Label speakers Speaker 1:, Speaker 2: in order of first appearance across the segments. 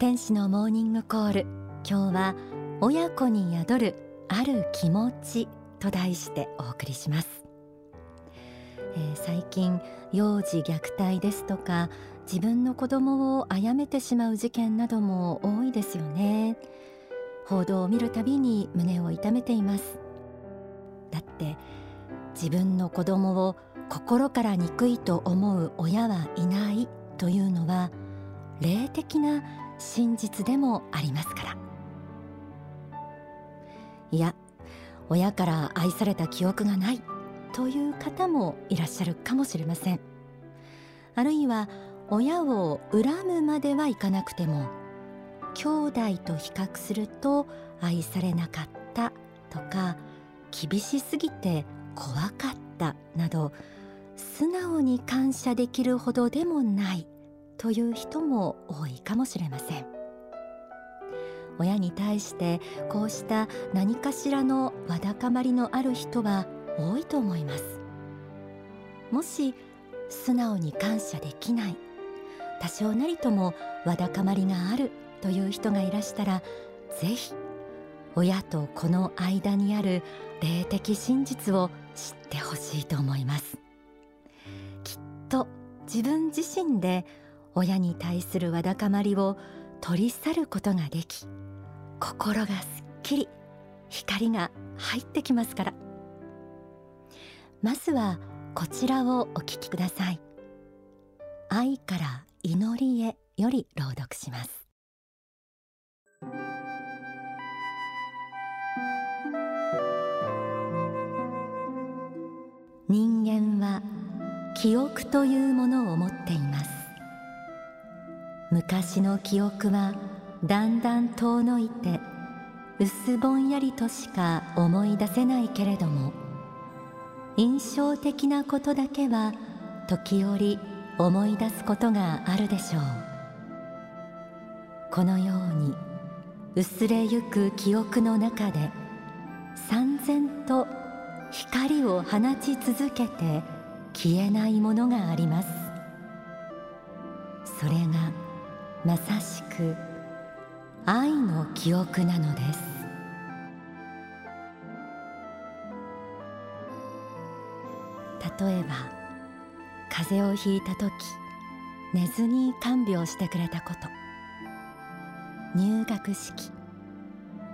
Speaker 1: 天使のモーニングコール。今日は親子に宿るある気持ちと題してお送りします、えー、最近幼児虐待ですとか自分の子供を殺めてしまう事件なども多いですよね。報道を見るたびに胸を痛めています。だって自分の子供を心から憎いと思う親はいないというのは霊的な真実でもありますから。いや親から愛された記憶がないという方もいらっしゃるかもしれません。あるいは親を恨むまではいかなくても兄弟と比較すると愛されなかったとか厳しすぎて怖かったなど素直に感謝できるほどでもないという人も多いかもしれません。親に対してこうした何かしらのわだかまりのある人は多いと思います。もし素直に感謝できない多少なりともわだかまりがあるという人がいらしたらぜひ親と子の間にある霊的真実を知ってほしいと思います。きっと自分自身で親に対するわだかまりを取り去ることができ心がすっきり光が入ってきますから。まずはこちらをお聞きください。愛から祈りへより朗読します。人間は記憶というものを持っています。昔の記憶はだんだん遠のいて薄ぼんやりとしか思い出せないけれども印象的なことだけは時折思い出すことがあるでしょう。このように薄れゆく記憶の中で三然と光を放ち続けて消えないものがあります。それがまさしく愛の記憶なのです。例えば風邪をひいた時寝ずに看病してくれたこと。入学式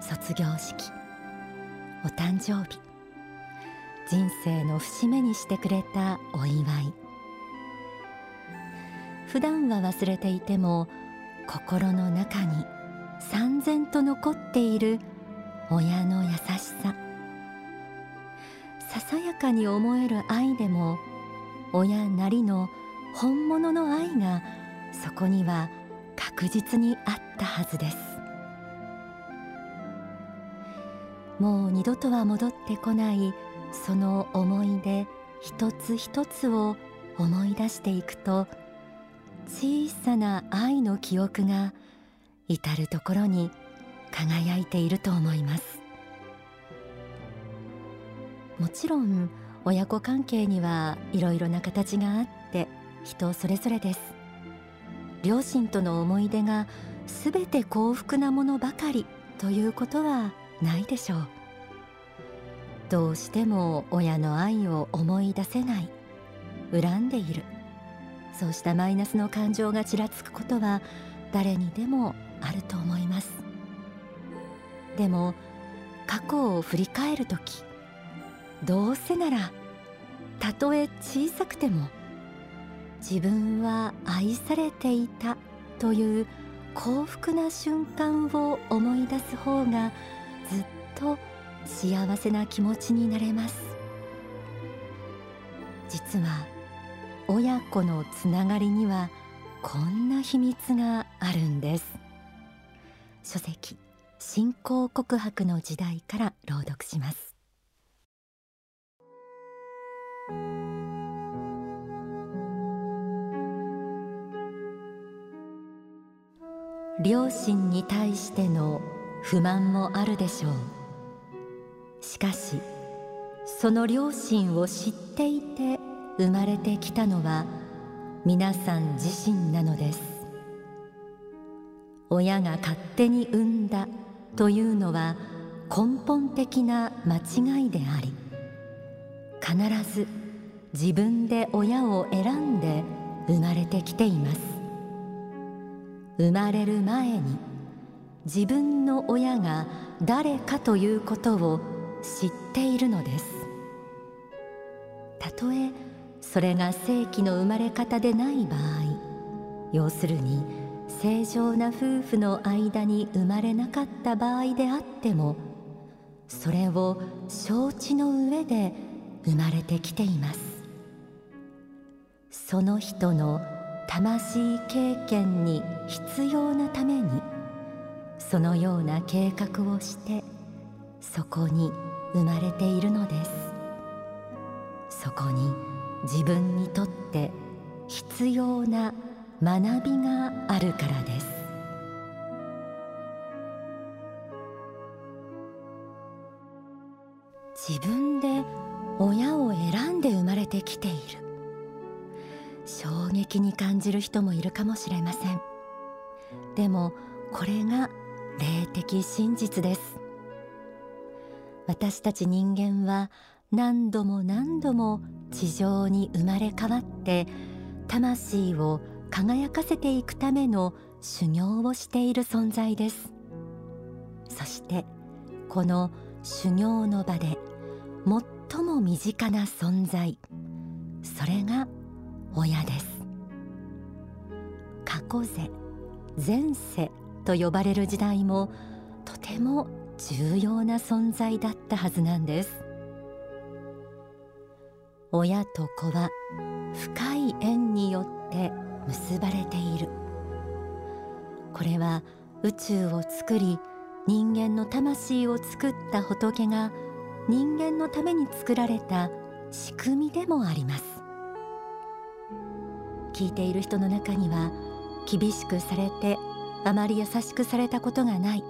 Speaker 1: 卒業式お誕生日。人生の節目にしてくれたお祝い。普段は忘れていても心の中に三然と残っている親の優しさ。ささやかに思える愛でも親なりの本物の愛がそこには確実にあったはずです。もう二度とは戻ってこないその思い出一つ一つを思い出していくと小さな愛の記憶が至る所に輝いていると思います。もちろん親子関係にはいろいろな形があって人それぞれです。両親との思い出がすべて幸福なものばかりということはないでしょう。どうしても親の愛を思い出せない恨んでいる。そうしたマイナスの感情がちらつくことは誰にでもあると思います。でも過去を振り返る時どうせならたとえ小さくても自分は愛されていたという幸福な瞬間を思い出す方がずっと幸せな気持ちになれます。実は親子のつながりにはこんな秘密があるんです。書籍信仰告白の時代から朗読します。両親に対しての不満もあるでしょう。しかしその両親を知っていて生まれてきたのは皆さん自身なのです。親が勝手に産んだというのは根本的な間違いであり必ず自分で親を選んで生まれてきています。生まれる前に自分の親が誰かということを知っているのです。たとえそれが正規の生まれ方でない場合要するに正常な夫婦の間に生まれなかった場合であってもそれを承知の上で生まれてきています。その人の魂経験に必要なためにそのような計画をしてそこに生まれているのです。そこに自分にとって必要な学びがあるからです。自分で親を選んで生まれてきている。衝撃に感じる人もいるかもしれません。でもこれが霊的真実です。私たち人間は何度も何度も地上に生まれ変わって魂を輝かせていくための修行をしている存在です。そしてこの修行の場で最も身近な存在それが親です。過去世前世と呼ばれる時代もとても重要な存在だったはずなんです。親と子は深い縁によって結ばれている。これは宇宙を作り人間の魂を作った仏が人間のために作られた仕組みでもあります。聞いている人の中には厳しくされてあまり優しくされたことがない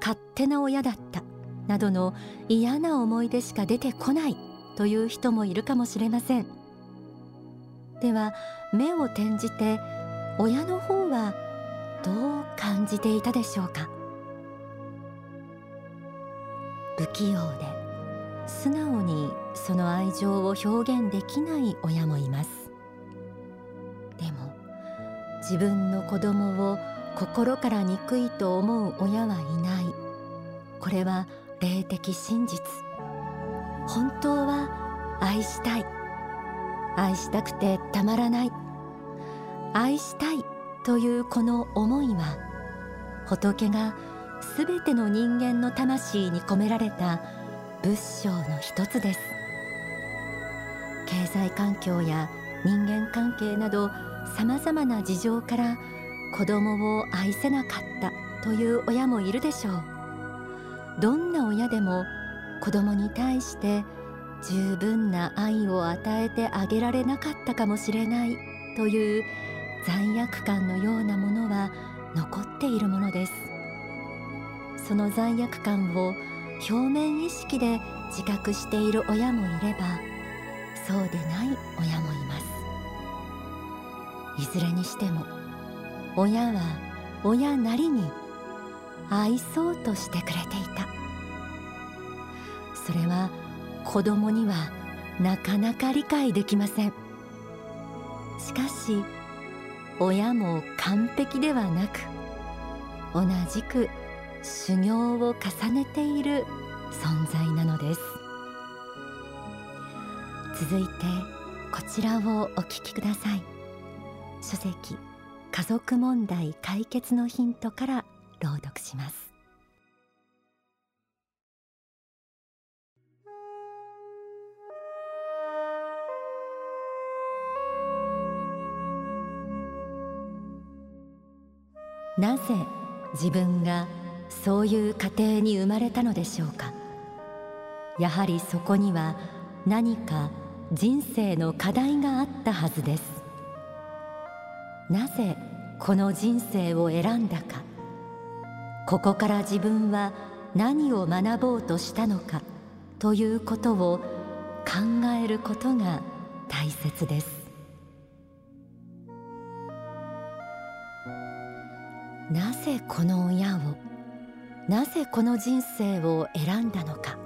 Speaker 1: 勝手な親だったなどの嫌な思い出しか出てこないという人もいるかもしれません。では目を転じて親の方はどう感じていたでしょうか？不器用で素直にその愛情を表現できない親もいます。でも自分の子供を心から憎いと思う親はいない。これは霊的真実。本当は愛したい。愛したくてたまらない。愛したいというこの思いは仏がすべての人間の魂に込められた仏性の一つです。経済環境や人間関係などさまざまな事情から子供を愛せなかったという親もいるでしょう。どんな親でも子供に対して十分な愛を与えてあげられなかったかもしれないという罪悪感のようなものは残っているものです。その罪悪感を表面意識で自覚している親もいればそうでない親もいます。いずれにしても親は親なりに愛そうとしてくれていた。それは子供にはなかなか理解できません。しかし親も完璧ではなく同じく修行を重ねている存在なのです。続いてこちらをお聞きください。書籍家族問題解決のヒントから朗読します。なぜ自分がそういう家庭に生まれたのでしょうか？やはりそこには何か人生の課題があったはずです。なぜこの人生を選んだか？ここから自分は何を学ぼうとしたのかということを考えることが大切です。なぜこの親をなぜこの人生を選んだのか。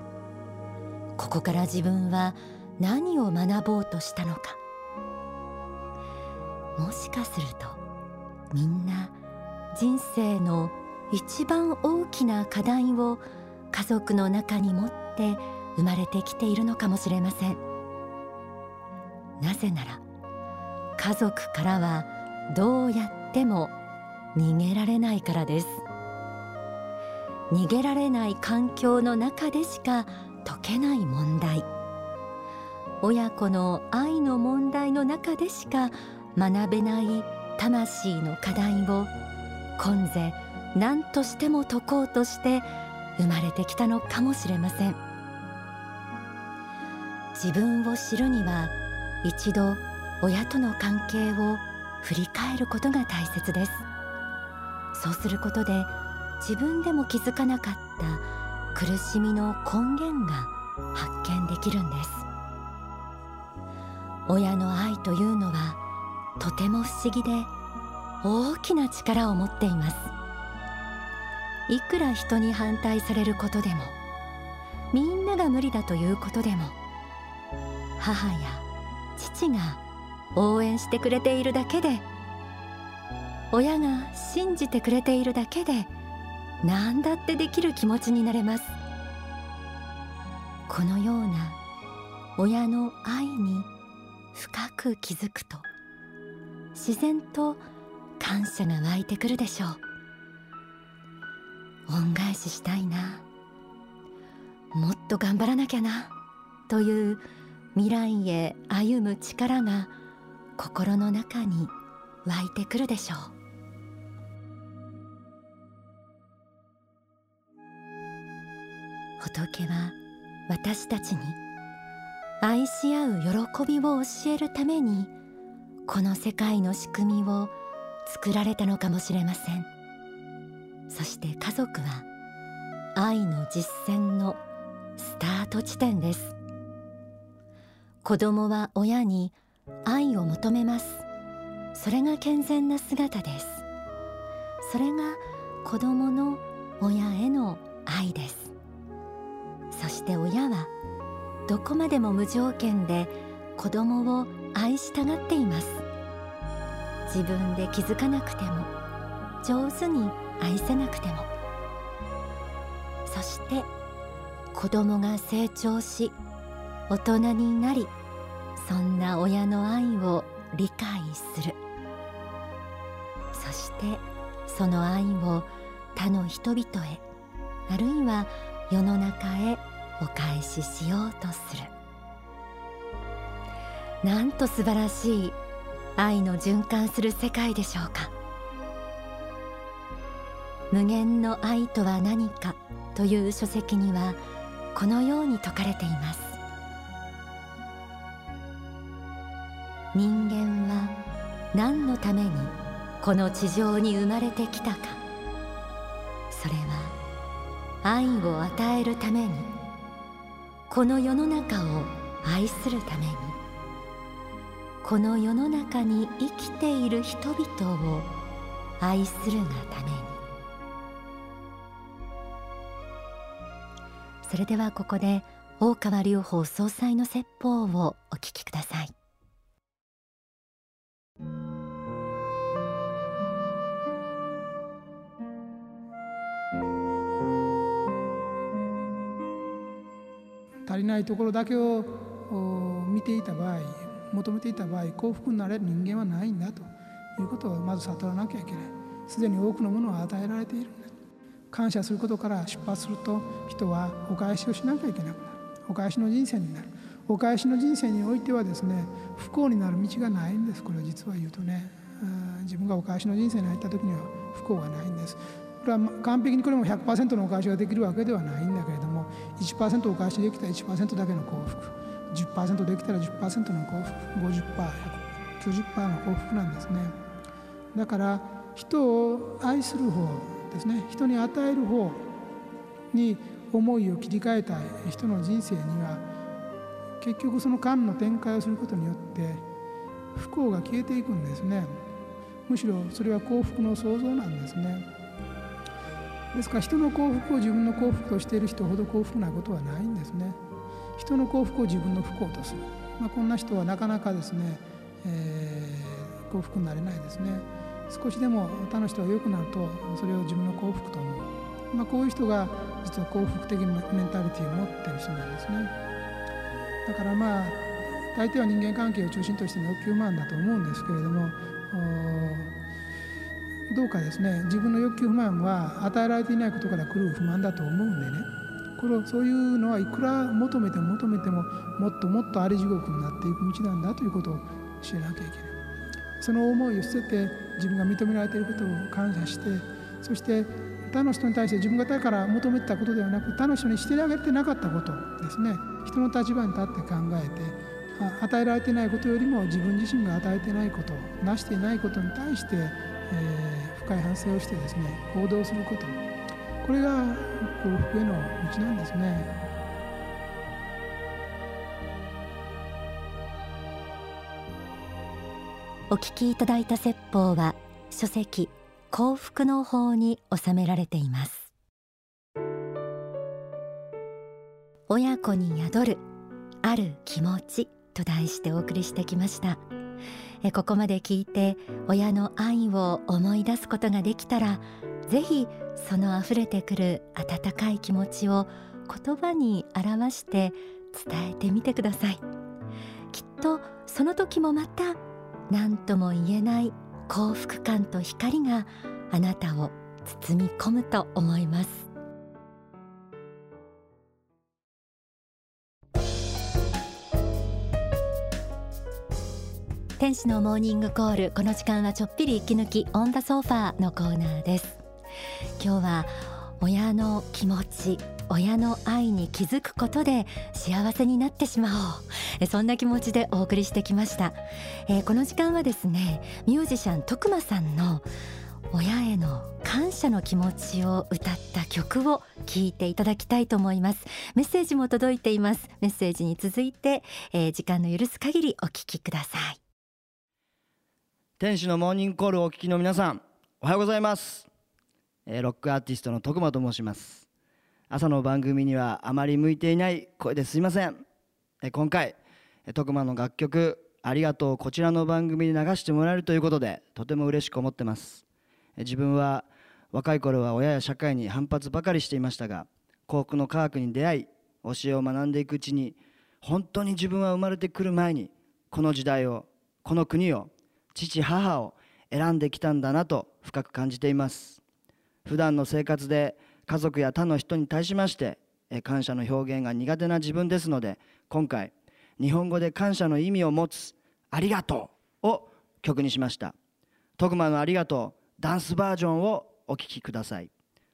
Speaker 1: ここから自分は何を学ぼうとしたのか。もしかするとみんな人生の一番大きな課題を家族の中に持って生まれてきているのかもしれません。なぜなら家族からはどうやっても逃げられないからです。逃げられない環境の中でしか解けない問題。親子の愛の問題の中でしか学べない魂の課題を今世何としても解こうとして生まれてきたのかもしれません。自分を知るには一度親との関係を振り返ることが大切です。そうすることで自分でも気づかなかった苦しみの根源が発見できるんです。親の愛というのはとても不思議で大きな力を持っています。いくら人に反対されることでもみんなが無理だということでも母や父が応援してくれているだけで親が信じてくれているだけで何だってできる気持ちになれます。このような親の愛に深く気づくと自然と感謝が湧いてくるでしょう。恩返ししたいな。もっと頑張らなきゃな。という未来へ歩む力が心の中に湧いてくるでしょう。仏は私たちに愛し合う喜びを教えるためにこの世界の仕組みを作られたのかもしれません。そして家族は愛の実践のスタート地点です。子供は親に愛を求めます。それが健全な姿です。それが子供の親への愛です。そして親はどこまでも無条件で子供を愛したがっています。自分で気づかなくても上手に愛せなくても。そして子供が成長し大人になりそんな親の愛を理解する。そしてその愛を他の人々へあるいは世の中へお返ししようとする。なんと素晴らしい愛の循環する世界でしょうか。無限の愛とは何かという書籍にはこのように説かれています。人間は何のためにこの地上に生まれてきたか。それは愛を与えるためにこの世の中を愛するために。この世の中に生きている人々を愛するがために。それではここで大川隆法総裁の説法をお聞きください。
Speaker 2: 足りないところだけを見ていた場合求めていた場合幸福になれる人間はないんだということをまず悟らなきゃいけない。すでに多くのものを与えられているんだ。感謝することから出発すると人はお返しをしなきゃいけなくなる。お返しの人生になる。お返しの人生においてはですね不幸になる道がないんです。これは実は言うとね自分がお返しの人生に入った時には不幸がないんです。これは完璧にこれも100%のお返しができるわけではないんだけれども1%お返しできたら1%だけの幸福。10%できたら10%の幸福。50%190% の幸福なんですね。だから人を愛する方ですね。人に与える方に思いを切り替えたい人の人生には結局その間の展開をすることによって不幸が消えていくんですね。むしろそれは幸福の創造なんですね。ですから人の幸福を自分の幸福としている人ほど幸福なことはないんですね。人の幸福を自分の不幸とする、まあ、こんな人はなかなかですね、えー、幸福になれないですね。少しでも他の人が良くなるとそれを自分の幸福と思う、まあ、こういう人が実は幸福的メンタリティーを持ってる人なんですね。だからまあ大抵は人間関係を中心としての欲求満だと思うんですけれどもどうかですね。自分の欲求不満は与えられていないことから来る不満だと思うんでね。これそういうのはいくら求めても求めてももっともっとあり地獄になっていく道なんだということを知らなきゃいけない。その思いを捨てて自分が認められていることを感謝してそして他の人に対して自分がだから求めてたことではなく他の人にしてあげてなかったことですね。人の立場に立って考えて与えられていないことよりも自分自身が与えていないこと成していないことに対して、えー、深い反省をしてですね行動すること。これが幸福への道なんですね。
Speaker 1: お聞きいただいた説法は書籍幸福の法に収められています。親子に宿るある気持ちと題してお送りしてきました。ここまで聞いて親の愛を思い出すことができたらぜひその溢れてくる温かい気持ちを言葉に表して伝えてみてください。きっとその時もまた何とも言えない幸福感と光があなたを包み込むと思います。天使のモーニングコール。この時間はちょっぴり息抜きオンダソファーのコーナーです。今日は親の気持ち親の愛に気づくことで幸せになってしまおう。そんな気持ちでお送りしてきました、えー、この時間はですねミュージシャン徳間さんの親への感謝の気持ちを歌った曲を聴いていただきたいと思います。メッセージも届いています。メッセージに続いて、えー、時間の許す限りお聞きください。
Speaker 3: 天使のモーニングコールをお聞きの皆さんおはようございます、えー、ロックアーティストの徳間と申します。朝の番組にはあまり向いていない声ですいません、えー、今回徳間の楽曲ありがとうこちらの番組で流してもらえるということでとても嬉しく思ってます。え自分は若い頃は親や社会に反発ばかりしていましたが幸福の科学に出会い教えを学んでいくうちに本当に自分は生まれてくる前にこの時代をこの国を父母を選んできたんだなと深く感じています。普段の生活で家族や他の人に対しまして感謝の表現が苦手な自分ですので今回日本語で感謝の意味を持つ「ありがとう」を曲にしました。徳間のありがとうダンスバージョンをお聴きください。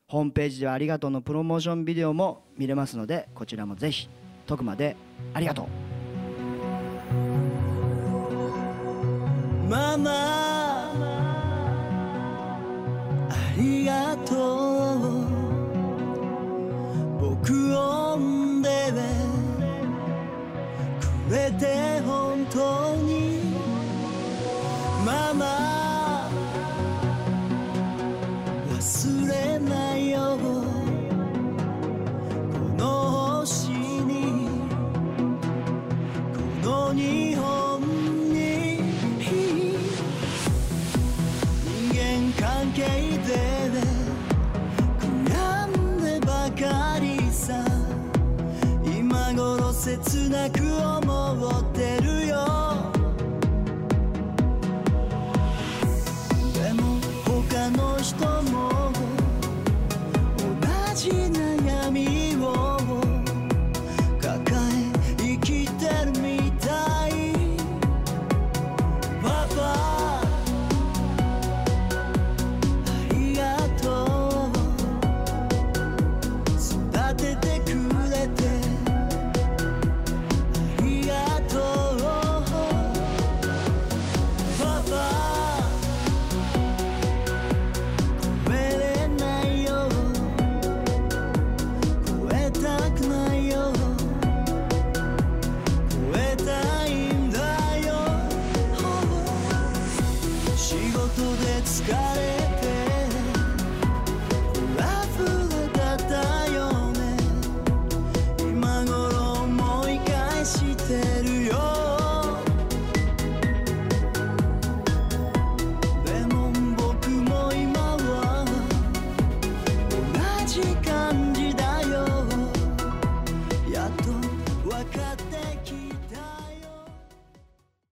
Speaker 3: ホームページではありがとうのプロモーションビデオも見れますのでこちらもぜひ徳間でありがとう。
Speaker 4: ママありがとう。な